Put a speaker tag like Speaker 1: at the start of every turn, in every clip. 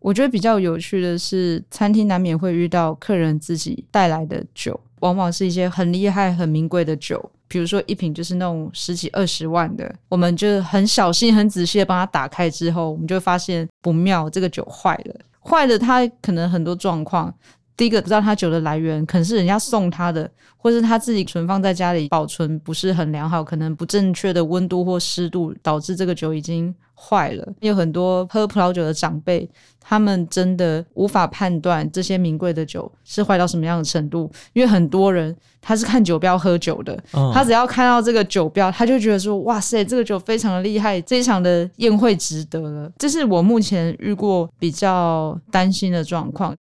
Speaker 1: 我觉得比较有趣的是，餐厅难免会遇到客人自己带来的酒，往往是一些很厉害、很名贵的酒，比如说一瓶就是那种十几二十万的，我们就很小心、很仔细的帮他打开之后，我们就发现不妙，这个酒坏了，坏了，它可能很多状况。第一个不知道他酒的来源，可能是人家送他的，或是他自己存放在家里保存不是很良好，可能不正确的温度或湿度导致这个酒已经坏了。有很多喝葡萄酒的长辈，他们真的无法判断这些名贵的酒是坏到什么样的程度，因为很多人他是看酒标喝酒的，嗯、他只要看到这个酒标，他就觉得说哇塞，这个酒非常的厉害，这一场的宴会值得了。这是我目前遇过比较担心的状况。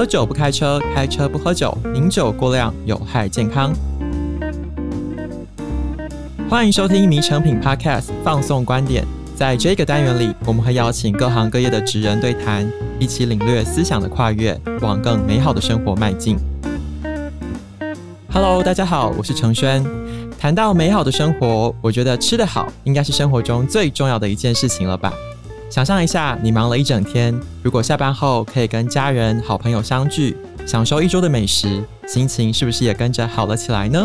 Speaker 2: 喝酒不开车，开车不喝酒，饮酒过量有害健康。欢迎收听《迷成品 Podcast》，放送观点。在这个单元里，我们会邀请各行各业的职人对谈，一起领略思想的跨越，往更美好的生活迈进。Hello，大家好，我是承轩。谈到美好的生活，我觉得吃得好应该是生活中最重要的一件事情了吧。想象一下，你忙了一整天，如果下班后可以跟家人、好朋友相聚，享受一周的美食，心情是不是也跟着好了起来呢？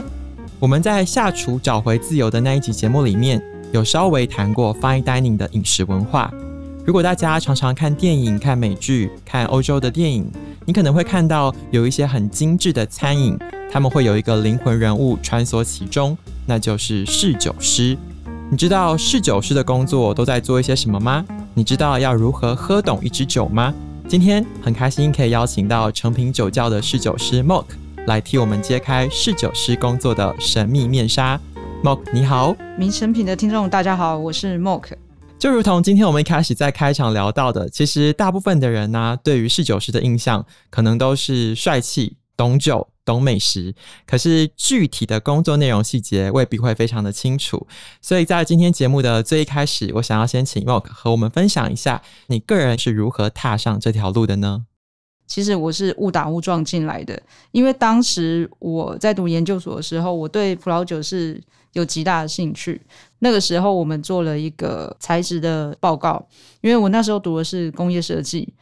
Speaker 2: 我们在下厨找回自由的那一集节目里面，有稍微谈过 fine dining 的饮食文化。如果大家常常看电影、看美剧、看欧洲的电影，你可能会看到有一些很精致的餐饮，他们会有一个灵魂人物穿梭其中，那就是侍酒师。你知道侍酒师的工作都在做一些什么吗？你知道要如何喝懂一支酒吗？今天很开心可以邀请到诚品酒窖的侍酒师 Mock 来替我们揭开侍酒师工作的神秘面纱。Mock 你好，
Speaker 1: 名成品的听众大家好，我是 Mock。
Speaker 2: 就如同今天我们一开始在开场聊到的，其实大部分的人呢、啊，对于侍酒师的印象可能都是帅气、懂酒。懂美食，可是具体的工作内容细节未必会非常的清楚，所以在今天节目的最一开始，我想要先请 Mock 和我们分享一下你个人是如何踏上这条路的呢？
Speaker 1: 其实我是误打误撞进来的，因为当时我在读研究所的时候，我对葡萄酒是有极大的兴趣。那个时候我们做了一个材质的报告，因为我那时候读的是工业设计。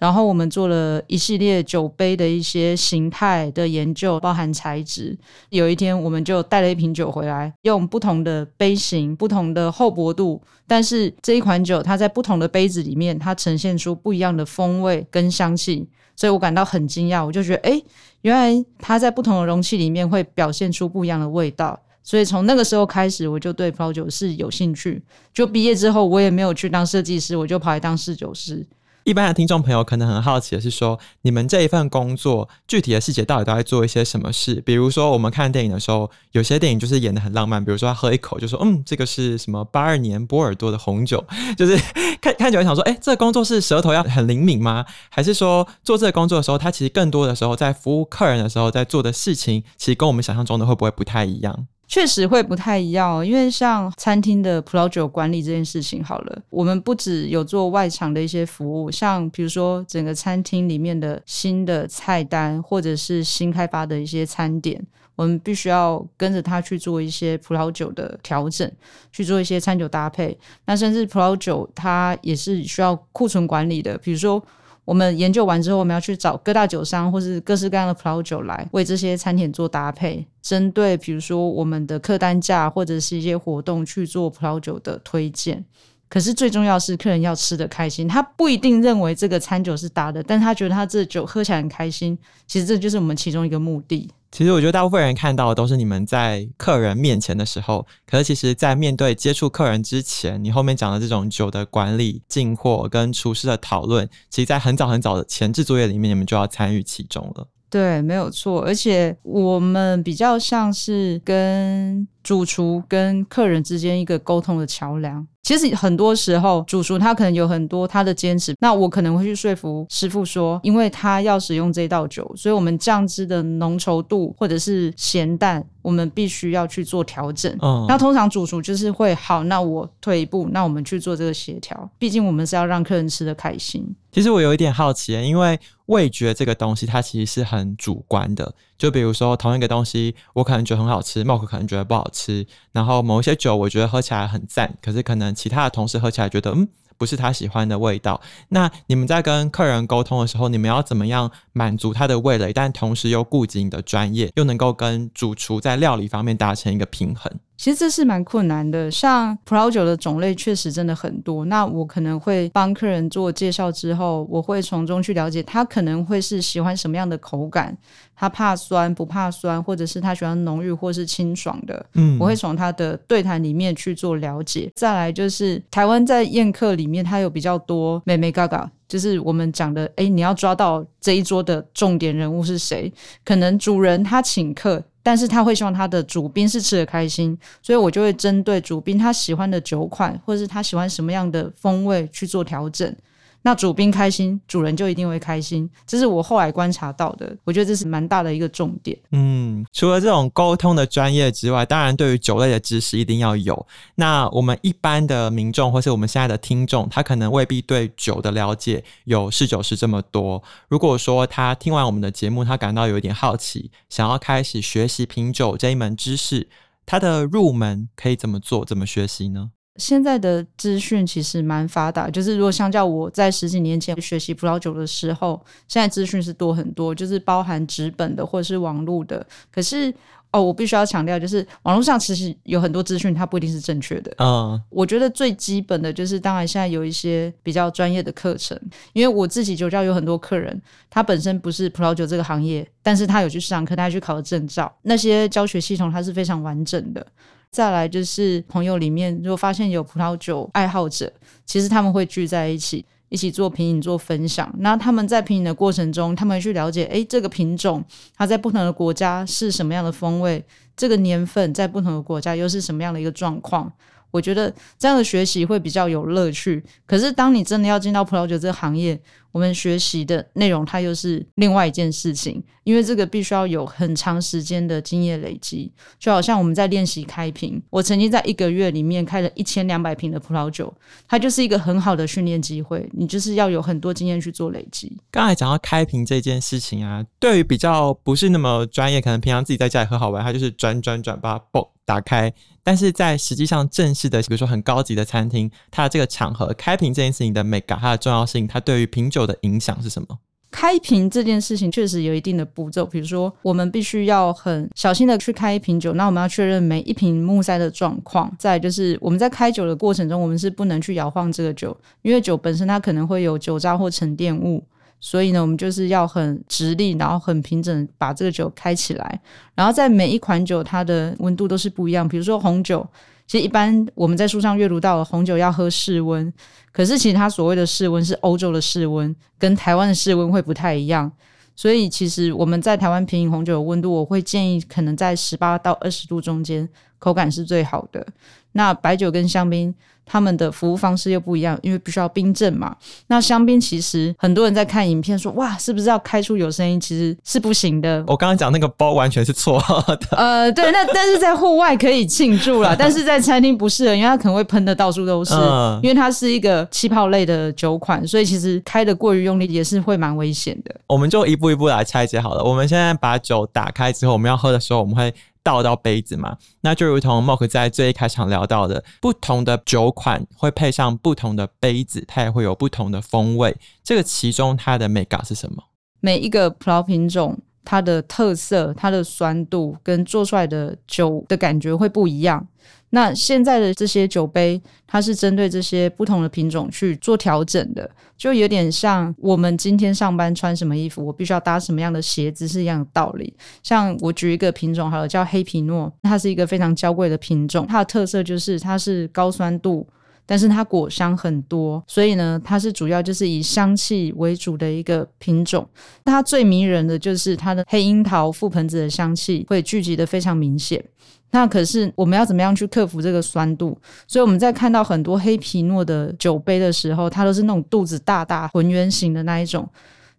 Speaker 1: 然后我们做了一系列酒杯的一些形态的研究，包含材质。有一天，我们就带了一瓶酒回来，用不同的杯型、不同的厚薄度，但是这一款酒它在不同的杯子里面，它呈现出不一样的风味跟香气，所以我感到很惊讶。我就觉得，哎，原来它在不同的容器里面会表现出不一样的味道。所以从那个时候开始，我就对葡萄酒是有兴趣。就毕业之后，我也没有去当设计师，我就跑来当侍酒师。
Speaker 2: 一般的听众朋友可能很好奇的是说，你们这一份工作具体的细节到底都在做一些什么事？比如说，我们看电影的时候，有些电影就是演得很浪漫，比如说他喝一口就说，嗯，这个是什么八二年波尔多的红酒，就是看看久了想说，哎，这个工作是舌头要很灵敏吗？还是说做这个工作的时候，他其实更多的时候在服务客人的时候，在做的事情，其实跟我们想象中的会不会不太一样？
Speaker 1: 确实会不太一样，因为像餐厅的葡萄酒管理这件事情，好了，我们不只有做外场的一些服务，像比如说整个餐厅里面的新的菜单，或者是新开发的一些餐点，我们必须要跟着他去做一些葡萄酒的调整，去做一些餐酒搭配。那甚至葡萄酒它也是需要库存管理的，比如说。我们研究完之后，我们要去找各大酒商或是各式各样的葡萄酒来为这些餐点做搭配，针对比如说我们的客单价或者是一些活动去做葡萄酒的推荐。可是最重要是客人要吃得开心，他不一定认为这个餐酒是搭的，但他觉得他这酒喝起来很开心。其实这就是我们其中一个目的。
Speaker 2: 其实我觉得大部分人看到的都是你们在客人面前的时候，可是其实，在面对接触客人之前，你后面讲的这种酒的管理、进货跟厨师的讨论，其实，在很早很早的前置作业里面，你们就要参与其中了。
Speaker 1: 对，没有错。而且我们比较像是跟主厨跟客人之间一个沟通的桥梁。其实很多时候，主厨他可能有很多他的坚持，那我可能会去说服师傅说，因为他要使用这道酒，所以我们酱汁的浓稠度或者是咸淡，我们必须要去做调整。嗯，那通常主厨就是会好，那我退一步，那我们去做这个协调。毕竟我们是要让客人吃得开心。
Speaker 2: 其实我有一点好奇，因为味觉这个东西它其实是很主观的。就比如说同一个东西，我可能觉得很好吃，Mock 可能觉得不好吃。然后某一些酒我觉得喝起来很赞，可是可能其他的同事喝起来觉得嗯不是他喜欢的味道。那你们在跟客人沟通的时候，你们要怎么样满足他的味蕾，但同时又顾及你的专业，又能够跟主厨在料理方面达成一个平衡？
Speaker 1: 其实这是蛮困难的，像葡萄酒的种类确实真的很多。那我可能会帮客人做介绍之后，我会从中去了解他可能会是喜欢什么样的口感，他怕酸不怕酸，或者是他喜欢浓郁或是清爽的。嗯，我会从他的对谈里面去做了解。再来就是台湾在宴客里面，它有比较多美眉嘎嘎，就是我们讲的，哎，你要抓到这一桌的重点人物是谁？可能主人他请客。但是他会希望他的主宾是吃的开心，所以我就会针对主宾他喜欢的酒款，或者是他喜欢什么样的风味去做调整。那主宾开心，主人就一定会开心，这是我后来观察到的。我觉得这是蛮大的一个重点。
Speaker 2: 嗯，除了这种沟通的专业之外，当然对于酒类的知识一定要有。那我们一般的民众，或是我们现在的听众，他可能未必对酒的了解有侍酒师这么多。如果说他听完我们的节目，他感到有一点好奇，想要开始学习品酒这一门知识，他的入门可以怎么做？怎么学习呢？
Speaker 1: 现在的资讯其实蛮发达，就是如果相较我在十几年前学习葡萄酒的时候，现在资讯是多很多，就是包含纸本的或者是网络的。可是哦，我必须要强调，就是网络上其实有很多资讯，它不一定是正确的。嗯，我觉得最基本的就是，当然现在有一些比较专业的课程，因为我自己酒窖有很多客人，他本身不是葡萄酒这个行业，但是他有去上课，他去考了证照，那些教学系统它是非常完整的。再来就是朋友里面，如果发现有葡萄酒爱好者，其实他们会聚在一起，一起做品饮、做分享。那他们在品饮的过程中，他们去了解，诶，这个品种它在不同的国家是什么样的风味，这个年份在不同的国家又是什么样的一个状况。我觉得这样的学习会比较有乐趣。可是当你真的要进到葡萄酒这个行业，我们学习的内容它又是另外一件事情，因为这个必须要有很长时间的经验累积。就好像我们在练习开瓶，我曾经在一个月里面开了一千两百瓶的葡萄酒，它就是一个很好的训练机会。你就是要有很多经验去做累积。
Speaker 2: 刚才讲到开瓶这件事情啊，对于比较不是那么专业，可能平常自己在家里喝好玩，它就是转转转把它嘣打开。但是在实际上正式的，比如说很高级的餐厅，它的这个场合开瓶这件事情的美感，它的重要性，它对于品酒的影响是什么？
Speaker 1: 开瓶这件事情确实有一定的步骤，比如说我们必须要很小心的去开一瓶酒，那我们要确认每一瓶木塞的状况。再就是我们在开酒的过程中，我们是不能去摇晃这个酒，因为酒本身它可能会有酒渣或沉淀物。所以呢，我们就是要很直立，然后很平整，把这个酒开起来。然后在每一款酒，它的温度都是不一样。比如说红酒，其实一般我们在书上阅读到了红酒要喝室温，可是其实它所谓的室温是欧洲的室温，跟台湾的室温会不太一样。所以其实我们在台湾品饮红酒的温度，我会建议可能在十八到二十度中间，口感是最好的。那白酒跟香槟。他们的服务方式又不一样，因为必须要冰镇嘛。那香槟其实很多人在看影片说，哇，是不是要开出有声音？其实是不行的。
Speaker 2: 我刚刚讲那个包完全是错的。
Speaker 1: 呃，对，那但是在户外可以庆祝啦，但是在餐厅不适合，因为它可能会喷的到处都是，嗯、因为它是一个气泡类的酒款，所以其实开的过于用力也是会蛮危险的。
Speaker 2: 我们就一步一步来拆解好了。我们现在把酒打开之后，我们要喝的时候，我们会。倒到杯子嘛，那就如同 Mok 在最一开场聊到的，不同的酒款会配上不同的杯子，它也会有不同的风味。这个其中它的美感是什么？
Speaker 1: 每一个葡萄品种，它的特色、它的酸度跟做出来的酒的感觉会不一样。那现在的这些酒杯，它是针对这些不同的品种去做调整的，就有点像我们今天上班穿什么衣服，我必须要搭什么样的鞋子是一样的道理。像我举一个品种好了，叫黑皮诺，它是一个非常娇贵的品种，它的特色就是它是高酸度，但是它果香很多，所以呢，它是主要就是以香气为主的一个品种。它最迷人的就是它的黑樱桃、覆盆子的香气会聚集得非常明显。那可是我们要怎么样去克服这个酸度？所以我们在看到很多黑皮诺的酒杯的时候，它都是那种肚子大大、浑圆形的那一种。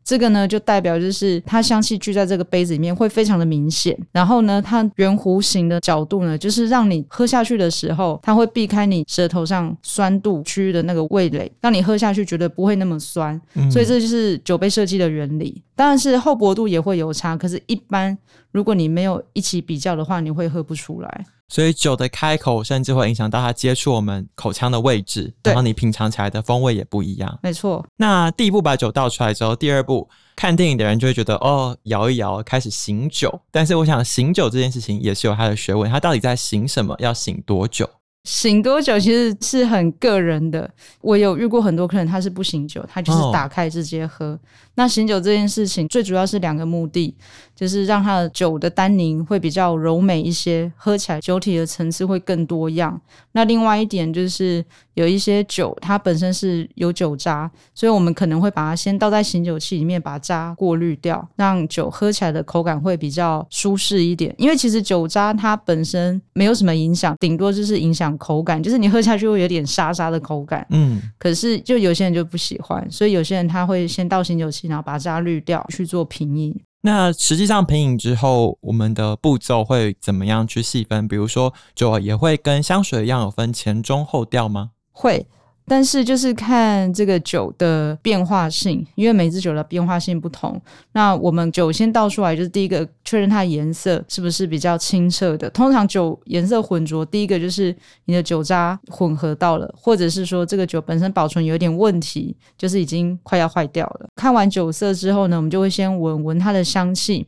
Speaker 1: 这个呢，就代表就是它香气聚在这个杯子里面会非常的明显。然后呢，它圆弧形的角度呢，就是让你喝下去的时候，它会避开你舌头上酸度区域的那个味蕾，让你喝下去觉得不会那么酸。所以这就是酒杯设计的原理。当然是厚薄度也会有差，可是，一般如果你没有一起比较的话，你会喝不出来。
Speaker 2: 所以酒的开口甚至会影响到它接触我们口腔的位置，然后你品尝起来的风味也不一样。
Speaker 1: 没错。
Speaker 2: 那第一步把酒倒出来之后，第二步看电影的人就会觉得哦，摇一摇，开始醒酒。但是我想醒酒这件事情也是有它的学问，它到底在醒什么？要醒多久？
Speaker 1: 醒多久其实是很个人的。我有遇过很多客人，他是不醒酒，他就是打开直接喝。哦。那醒酒这件事情，最主要是两个目的，就是让它的酒的单宁会比较柔美一些，喝起来酒体的层次会更多样。那另外一点就是有一些酒，它本身是有酒渣，所以我们可能会把它先倒在醒酒器里面，把渣过滤掉，让酒喝起来的口感会比较舒适一点。因为其实酒渣它本身没有什么影响，顶多就是影响口感，就是你喝下去会有点沙沙的口感。嗯，可是就有些人就不喜欢，所以有些人他会先倒醒酒器。然后把渣滤掉，去做平饮。
Speaker 2: 那实际上平饮之后，我们的步骤会怎么样去细分？比如说，就也会跟香水一样有分前中后调吗？
Speaker 1: 会。但是就是看这个酒的变化性，因为每支酒的变化性不同。那我们酒先倒出来，就是第一个确认它的颜色是不是比较清澈的。通常酒颜色浑浊，第一个就是你的酒渣混合到了，或者是说这个酒本身保存有点问题，就是已经快要坏掉了。看完酒色之后呢，我们就会先闻闻它的香气。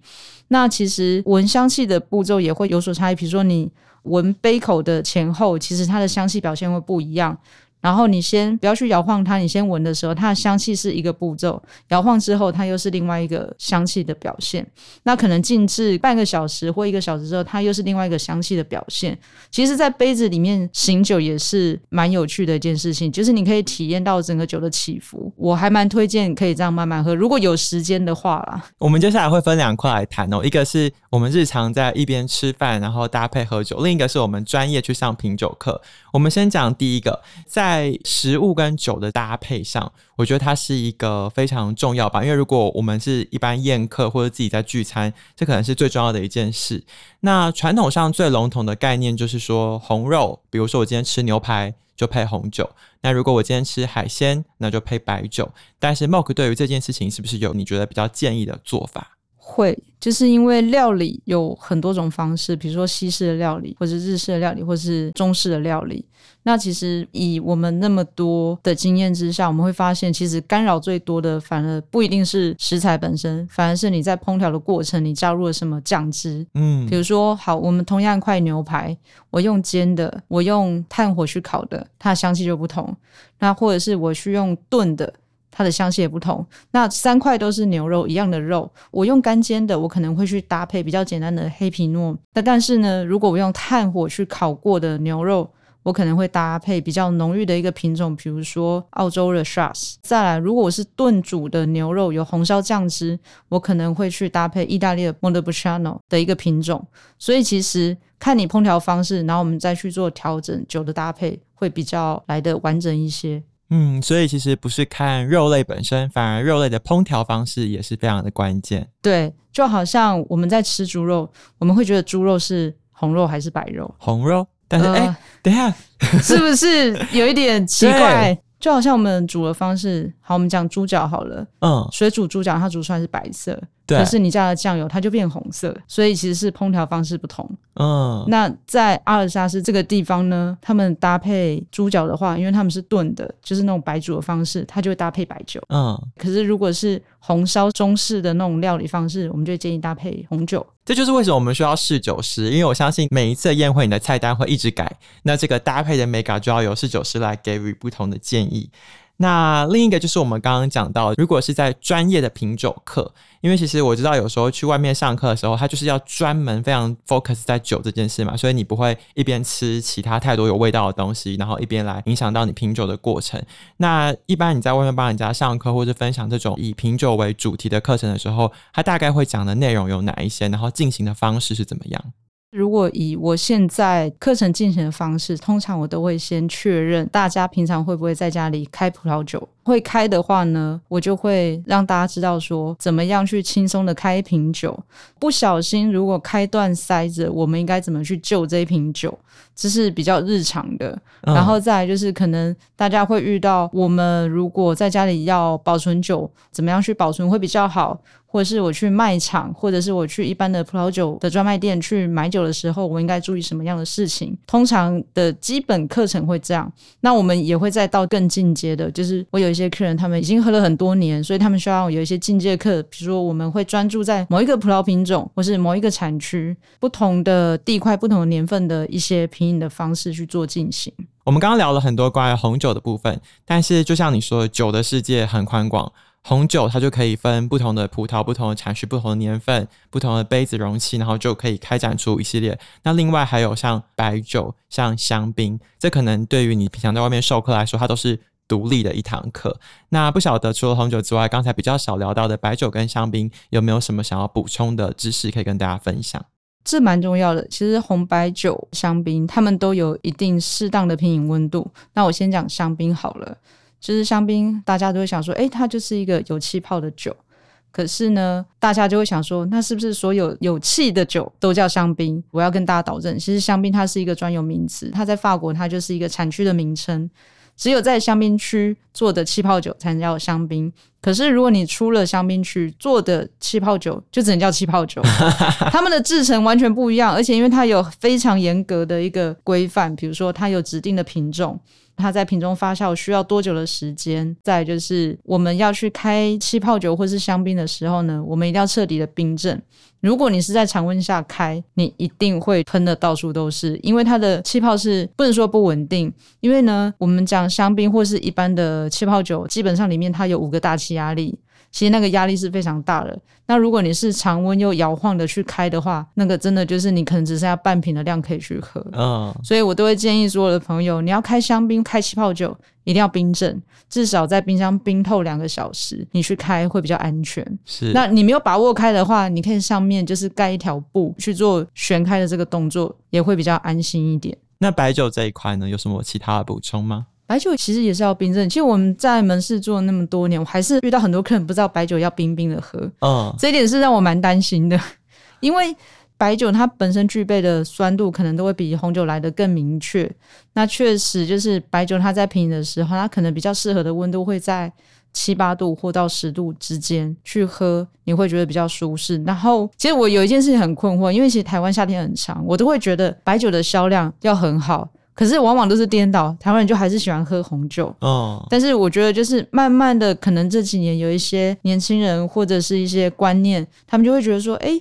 Speaker 1: 那其实闻香气的步骤也会有所差异，比如说你闻杯口的前后，其实它的香气表现会不一样。然后你先不要去摇晃它，你先闻的时候，它的香气是一个步骤，摇晃之后，它又是另外一个香气的表现。那可能静置半个小时或一个小时之后，它又是另外一个香气的表现。其实，在杯子里面醒酒也是蛮有趣的一件事情，就是你可以体验到整个酒的起伏。我还蛮推荐可以这样慢慢喝，如果有时间的话啦。
Speaker 2: 我们接下来会分两块来谈哦，一个是我们日常在一边吃饭然后搭配喝酒，另一个是我们专业去上品酒课。我们先讲第一个，在在食物跟酒的搭配上，我觉得它是一个非常重要吧。因为如果我们是一般宴客或者自己在聚餐，这可能是最重要的一件事。那传统上最笼统的概念就是说，红肉，比如说我今天吃牛排就配红酒；那如果我今天吃海鲜，那就配白酒。但是 Mok 对于这件事情是不是有你觉得比较建议的做法？
Speaker 1: 会，就是因为料理有很多种方式，比如说西式的料理，或是日式的料理，或是中式的料理。那其实以我们那么多的经验之下，我们会发现，其实干扰最多的反而不一定是食材本身，反而是你在烹调的过程，你加入了什么酱汁。嗯，比如说，好，我们同样一块牛排，我用煎的，我用炭火去烤的，它的香气就不同。那或者是我去用炖的。它的香气也不同。那三块都是牛肉，一样的肉，我用干煎的，我可能会去搭配比较简单的黑皮诺。那但是呢，如果我用炭火去烤过的牛肉，我可能会搭配比较浓郁的一个品种，比如说澳洲的 Shiraz。再来，如果我是炖煮的牛肉，有红烧酱汁，我可能会去搭配意大利的 Montepulciano 的一个品种。所以其实看你烹调方式，然后我们再去做调整，酒的搭配会比较来的完整一些。
Speaker 2: 嗯，所以其实不是看肉类本身，反而肉类的烹调方式也是非常的关键。
Speaker 1: 对，就好像我们在吃猪肉，我们会觉得猪肉是红肉还是白肉？
Speaker 2: 红肉，但是哎、呃，等一下，
Speaker 1: 是不是有一点 奇怪？就好像我们煮的方式，好，我们讲猪脚好了，嗯，水煮猪脚它煮出来是白色。对，可是你加了酱油，它就变红色，所以其实是烹调方式不同。嗯，那在阿尔萨斯这个地方呢，他们搭配猪脚的话，因为他们是炖的，就是那种白煮的方式，它就会搭配白酒。嗯，可是如果是红烧中式的那种料理方式，我们就建议搭配红酒。
Speaker 2: 这就是为什么我们需要侍酒师，因为我相信每一次的宴会，你的菜单会一直改，那这个搭配的美感就要由侍酒师来给予不同的建议。那另一个就是我们刚刚讲到，如果是在专业的品酒课，因为其实我知道有时候去外面上课的时候，他就是要专门非常 focus 在酒这件事嘛，所以你不会一边吃其他太多有味道的东西，然后一边来影响到你品酒的过程。那一般你在外面帮人家上课或者分享这种以品酒为主题的课程的时候，他大概会讲的内容有哪一些，然后进行的方式是怎么样？
Speaker 1: 如果以我现在课程进行的方式，通常我都会先确认大家平常会不会在家里开葡萄酒。会开的话呢，我就会让大家知道说怎么样去轻松的开一瓶酒。不小心如果开断塞子，我们应该怎么去救这一瓶酒？这是比较日常的。然后再来就是可能大家会遇到，我们如果在家里要保存酒，怎么样去保存会比较好？或者是我去卖场，或者是我去一般的葡萄酒的专卖店去买酒的时候，我应该注意什么样的事情？通常的基本课程会这样。那我们也会再到更进阶的，就是我有一些客人，他们已经喝了很多年，所以他们需要有一些进阶课。比如说，我们会专注在某一个葡萄品种，或是某一个产区、不同的地块、不同年份的一些品饮的方式去做进行。
Speaker 2: 我们刚刚聊了很多关于红酒的部分，但是就像你说，酒的世界很宽广。红酒它就可以分不同的葡萄、不同的产区、不同的年份、不同的杯子容器，然后就可以开展出一系列。那另外还有像白酒、像香槟，这可能对于你平常在外面授课来说，它都是独立的一堂课。那不晓得除了红酒之外，刚才比较少聊到的白酒跟香槟，有没有什么想要补充的知识可以跟大家分享？
Speaker 1: 这蛮重要的。其实红白酒、香槟，它们都有一定适当的品饮温度。那我先讲香槟好了。就是香槟，大家都会想说，诶，它就是一个有气泡的酒。可是呢，大家就会想说，那是不是所有有气的酒都叫香槟？我要跟大家导正，其实香槟它是一个专有名词，它在法国它就是一个产区的名称。只有在香槟区做的气泡酒才能叫香槟。可是如果你出了香槟区做的气泡酒，就只能叫气泡酒。它们的制成完全不一样，而且因为它有非常严格的一个规范，比如说它有指定的品种。它在瓶中发酵需要多久的时间？再就是我们要去开气泡酒或是香槟的时候呢，我们一定要彻底的冰镇。如果你是在常温下开，你一定会喷的到处都是，因为它的气泡是不能说不稳定。因为呢，我们讲香槟或是一般的气泡酒，基本上里面它有五个大气压力。其实那个压力是非常大的。那如果你是常温又摇晃的去开的话，那个真的就是你可能只剩下半瓶的量可以去喝。嗯，所以我都会建议所有的朋友，你要开香槟、开气泡酒，一定要冰镇，至少在冰箱冰透两个小时，你去开会比较安全。
Speaker 2: 是，
Speaker 1: 那你没有把握开的话，你可以上面就是盖一条布去做旋开的这个动作，也会比较安心一点。
Speaker 2: 那白酒这一块呢，有什么其他的补充吗？
Speaker 1: 白酒其实也是要冰镇。其实我们在门市做了那么多年，我还是遇到很多客人不知道白酒要冰冰的喝。嗯，这一点是让我蛮担心的，因为白酒它本身具备的酸度可能都会比红酒来的更明确。那确实就是白酒它在品饮的时候，它可能比较适合的温度会在七八度或到十度之间去喝，你会觉得比较舒适。然后，其实我有一件事情很困惑，因为其实台湾夏天很长，我都会觉得白酒的销量要很好。可是往往都是颠倒，台湾人就还是喜欢喝红酒。哦，但是我觉得就是慢慢的，可能这几年有一些年轻人或者是一些观念，他们就会觉得说，哎，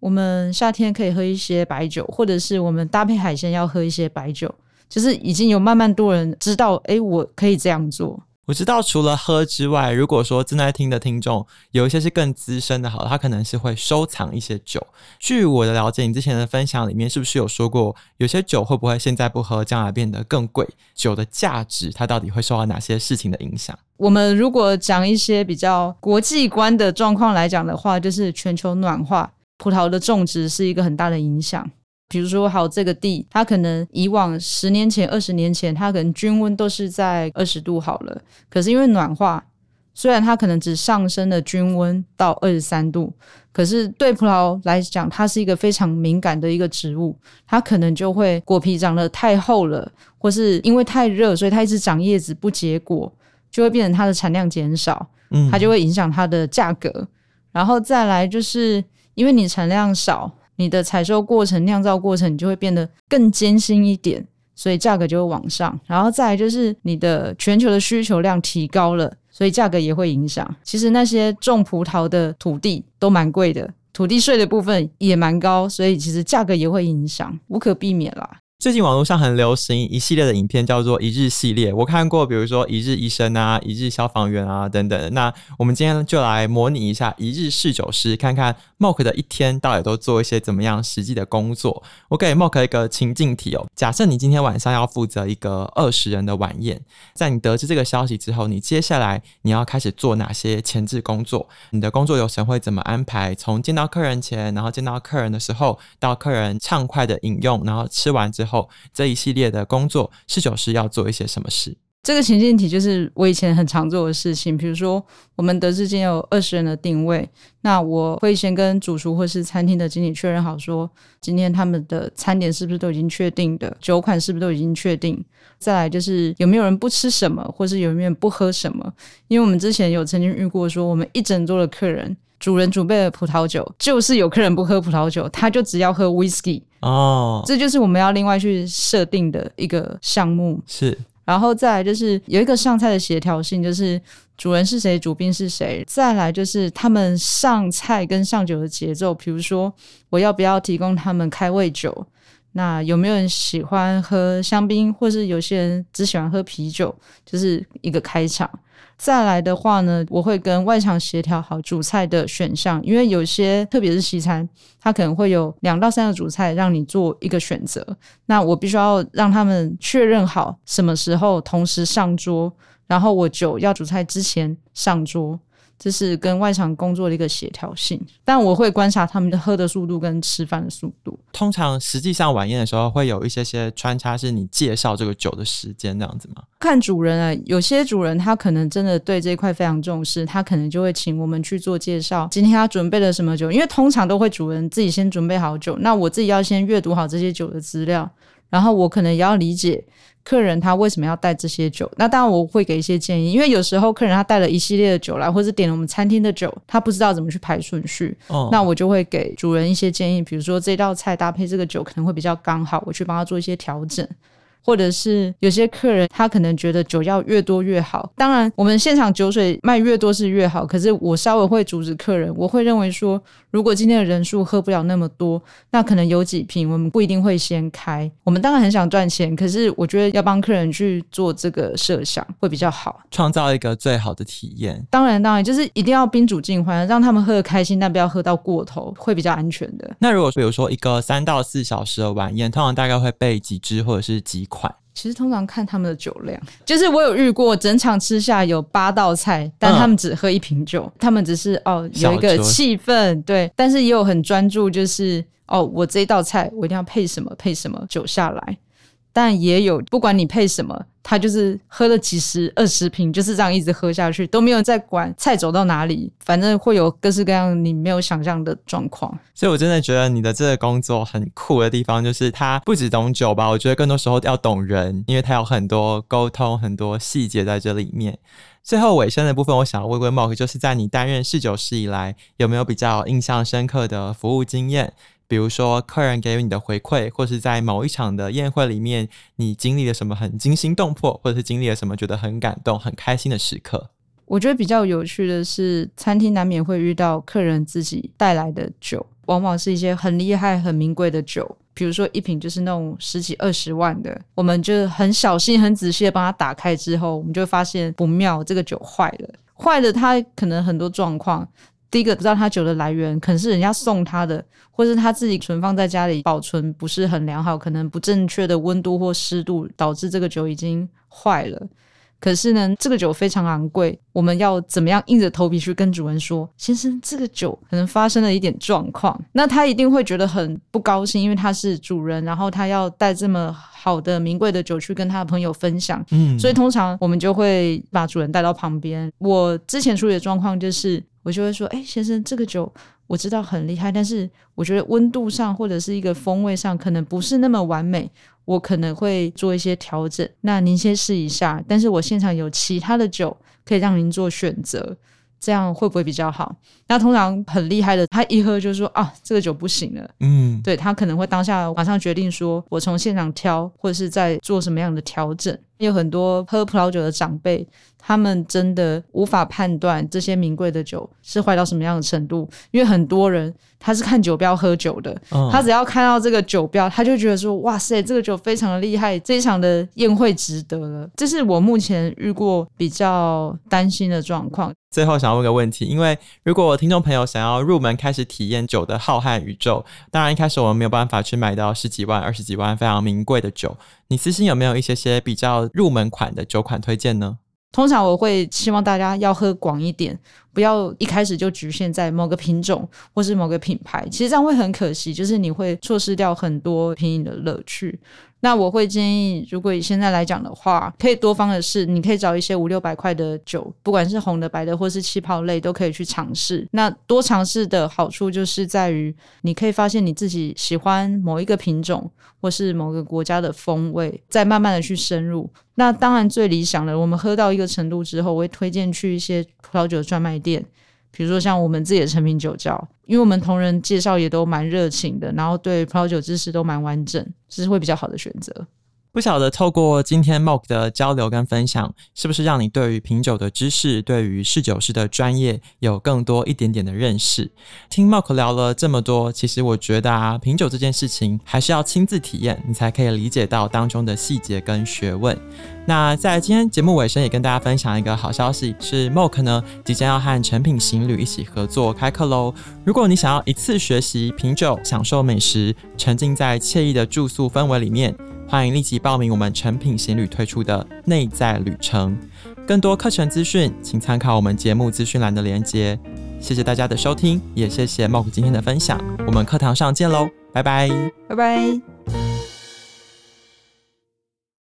Speaker 1: 我们夏天可以喝一些白酒，或者是我们搭配海鲜要喝一些白酒，就是已经有慢慢多人知道，哎，我可以这样做。
Speaker 2: 我知道，除了喝之外，如果说正在听的听众有一些是更资深的，好，他可能是会收藏一些酒。据我的了解，你之前的分享里面是不是有说过，有些酒会不会现在不喝，将来变得更贵？酒的价值它到底会受到哪些事情的影响？
Speaker 1: 我们如果讲一些比较国际观的状况来讲的话，就是全球暖化，葡萄的种植是一个很大的影响。比如说，好，这个地，它可能以往十年前、二十年前，它可能均温都是在二十度好了。可是因为暖化，虽然它可能只上升了均温到二十三度，可是对葡萄来讲，它是一个非常敏感的一个植物，它可能就会果皮长得太厚了，或是因为太热，所以它一直长叶子不结果，就会变成它的产量减少，嗯它就会影响它的价格。然后再来就是因为你产量少。你的采收过程、酿造过程，你就会变得更艰辛一点，所以价格就会往上。然后再来就是你的全球的需求量提高了，所以价格也会影响。其实那些种葡萄的土地都蛮贵的，土地税的部分也蛮高，所以其实价格也会影响，无可避免啦。
Speaker 2: 最近网络上很流行一系列的影片，叫做“一日系列”。我看过，比如说“一日医生”啊，“一日消防员”啊等等。那我们今天就来模拟一下“一日侍酒师”，看看 Mock 的一天到底都做一些怎么样实际的工作。我给 Mock 一个情境题哦，假设你今天晚上要负责一个二十人的晚宴，在你得知这个消息之后，你接下来你要开始做哪些前置工作？你的工作流程会怎么安排？从见到客人前，然后见到客人的时候，到客人畅快的饮用，然后吃完之后。后这一系列的工作，侍酒师要做一些什么事？
Speaker 1: 这个情境题就是我以前很常做的事情。比如说，我们得知今天有二十人的定位，那我会先跟主厨或是餐厅的经理确认好，说今天他们的餐点是不是都已经确定的，酒款是不是都已经确定。再来就是有没有人不吃什么，或是有没有人不喝什么。因为我们之前有曾经遇过说，我们一整桌的客人主人准备的葡萄酒，就是有客人不喝葡萄酒，他就只要喝 whisky
Speaker 2: 哦，
Speaker 1: 这就是我们要另外去设定的一个项目。
Speaker 2: 是，
Speaker 1: 然后再来就是有一个上菜的协调性，就是主人是谁，主宾是谁。再来就是他们上菜跟上酒的节奏，比如说我要不要提供他们开胃酒。那有没有人喜欢喝香槟，或是有些人只喜欢喝啤酒，就是一个开场。再来的话呢，我会跟外场协调好主菜的选项，因为有些特别是西餐，它可能会有两到三个主菜让你做一个选择。那我必须要让他们确认好什么时候同时上桌，然后我酒要主菜之前上桌。这是跟外场工作的一个协调性，但我会观察他们的喝的速度跟吃饭的速度。
Speaker 2: 通常实际上晚宴的时候会有一些些穿插，是你介绍这个酒的时间这样子吗？
Speaker 1: 看主人啊，有些主人他可能真的对这一块非常重视，他可能就会请我们去做介绍。今天他准备了什么酒？因为通常都会主人自己先准备好酒，那我自己要先阅读好这些酒的资料，然后我可能也要理解。客人他为什么要带这些酒？那当然我会给一些建议，因为有时候客人他带了一系列的酒来，或者点了我们餐厅的酒，他不知道怎么去排顺序。哦，那我就会给主人一些建议，比如说这道菜搭配这个酒可能会比较刚好，我去帮他做一些调整。或者是有些客人，他可能觉得酒要越多越好。当然，我们现场酒水卖越多是越好。可是我稍微会阻止客人，我会认为说，如果今天的人数喝不了那么多，那可能有几瓶我们不一定会先开。我们当然很想赚钱，可是我觉得要帮客人去做这个设想会比较好，
Speaker 2: 创造一个最好的体验。
Speaker 1: 当然，当然就是一定要宾主尽欢，让他们喝的开心，但不要喝到过头，会比较安全的。
Speaker 2: 那如果比如说一个三到四小时的晚宴，通常大概会备几支或者是几款？
Speaker 1: 其实通常看他们的酒量，就是我有遇过整场吃下有八道菜，但他们只喝一瓶酒，嗯、他们只是哦有一个气氛对，但是也有很专注，就是哦我这一道菜我一定要配什么配什么酒下来。但也有，不管你配什么，他就是喝了几十、二十瓶，就是这样一直喝下去，都没有在管菜走到哪里，反正会有各式各样你没有想象的状况。
Speaker 2: 所以，我真的觉得你的这个工作很酷的地方，就是他不只懂酒吧，我觉得更多时候要懂人，因为他有很多沟通、很多细节在这里面。最后尾声的部分，我想要问问 Mark，就是在你担任侍酒师以来，有没有比较印象深刻的服务经验？比如说，客人给予你的回馈，或是在某一场的宴会里面，你经历了什么很惊心动魄，或者是经历了什么觉得很感动、很开心的时刻？
Speaker 1: 我觉得比较有趣的是，餐厅难免会遇到客人自己带来的酒，往往是一些很厉害、很名贵的酒。比如说，一瓶就是那种十几二十万的，我们就很小心、很仔细的帮他打开之后，我们就发现不妙，这个酒坏了，坏了，它可能很多状况。第一个不知道他酒的来源，可能是人家送他的，或是他自己存放在家里保存不是很良好，可能不正确的温度或湿度导致这个酒已经坏了。可是呢，这个酒非常昂贵，我们要怎么样硬着头皮去跟主人说，先生，这个酒可能发生了一点状况，那他一定会觉得很不高兴，因为他是主人，然后他要带这么好的名贵的酒去跟他的朋友分享，嗯，所以通常我们就会把主人带到旁边。我之前处理的状况就是。我就会说，哎，先生，这个酒我知道很厉害，但是我觉得温度上或者是一个风味上可能不是那么完美，我可能会做一些调整。那您先试一下，但是我现场有其他的酒可以让您做选择，这样会不会比较好？那通常很厉害的，他一喝就说啊，这个酒不行了。嗯，对，他可能会当下马上决定说，我从现场挑，或者是在做什么样的调整。有很多喝葡萄酒的长辈。他们真的无法判断这些名贵的酒是坏到什么样的程度，因为很多人他是看酒标喝酒的，嗯、他只要看到这个酒标，他就觉得说：“哇塞，这个酒非常的厉害，这一场的宴会值得了。”这是我目前遇过比较担心的状况。
Speaker 2: 最后想要问个问题，因为如果听众朋友想要入门开始体验酒的浩瀚宇宙，当然一开始我们没有办法去买到十几万、二十几万非常名贵的酒，你私心有没有一些些比较入门款的酒款推荐呢？
Speaker 1: 通常我会希望大家要喝广一点，不要一开始就局限在某个品种或是某个品牌，其实这样会很可惜，就是你会错失掉很多品饮的乐趣。那我会建议，如果以现在来讲的话，可以多方的试，你可以找一些五六百块的酒，不管是红的、白的，或是气泡类，都可以去尝试。那多尝试的好处就是在于，你可以发现你自己喜欢某一个品种，或是某个国家的风味，再慢慢的去深入。那当然最理想的，我们喝到一个程度之后，我会推荐去一些葡萄酒专卖店。比如说像我们自己的成品酒窖，因为我们同仁介绍也都蛮热情的，然后对葡萄酒知识都蛮完整，这是会比较好的选择。
Speaker 2: 不晓得透过今天 Mok 的交流跟分享，是不是让你对于品酒的知识，对于侍酒师的专业有更多一点点的认识？听 Mok 聊了这么多，其实我觉得啊，品酒这件事情还是要亲自体验，你才可以理解到当中的细节跟学问。那在今天节目尾声，也跟大家分享一个好消息，是 Mok 呢即将要和诚品行旅一起合作开课喽。如果你想要一次学习品酒，享受美食，沉浸在惬意的住宿氛围里面。欢迎立即报名我们成品行旅推出的内在旅程，更多课程资讯，请参考我们节目资讯栏的连接。谢谢大家的收听，也谢谢 Mok 今天的分享，我们课堂上见喽，拜拜，
Speaker 1: 拜拜。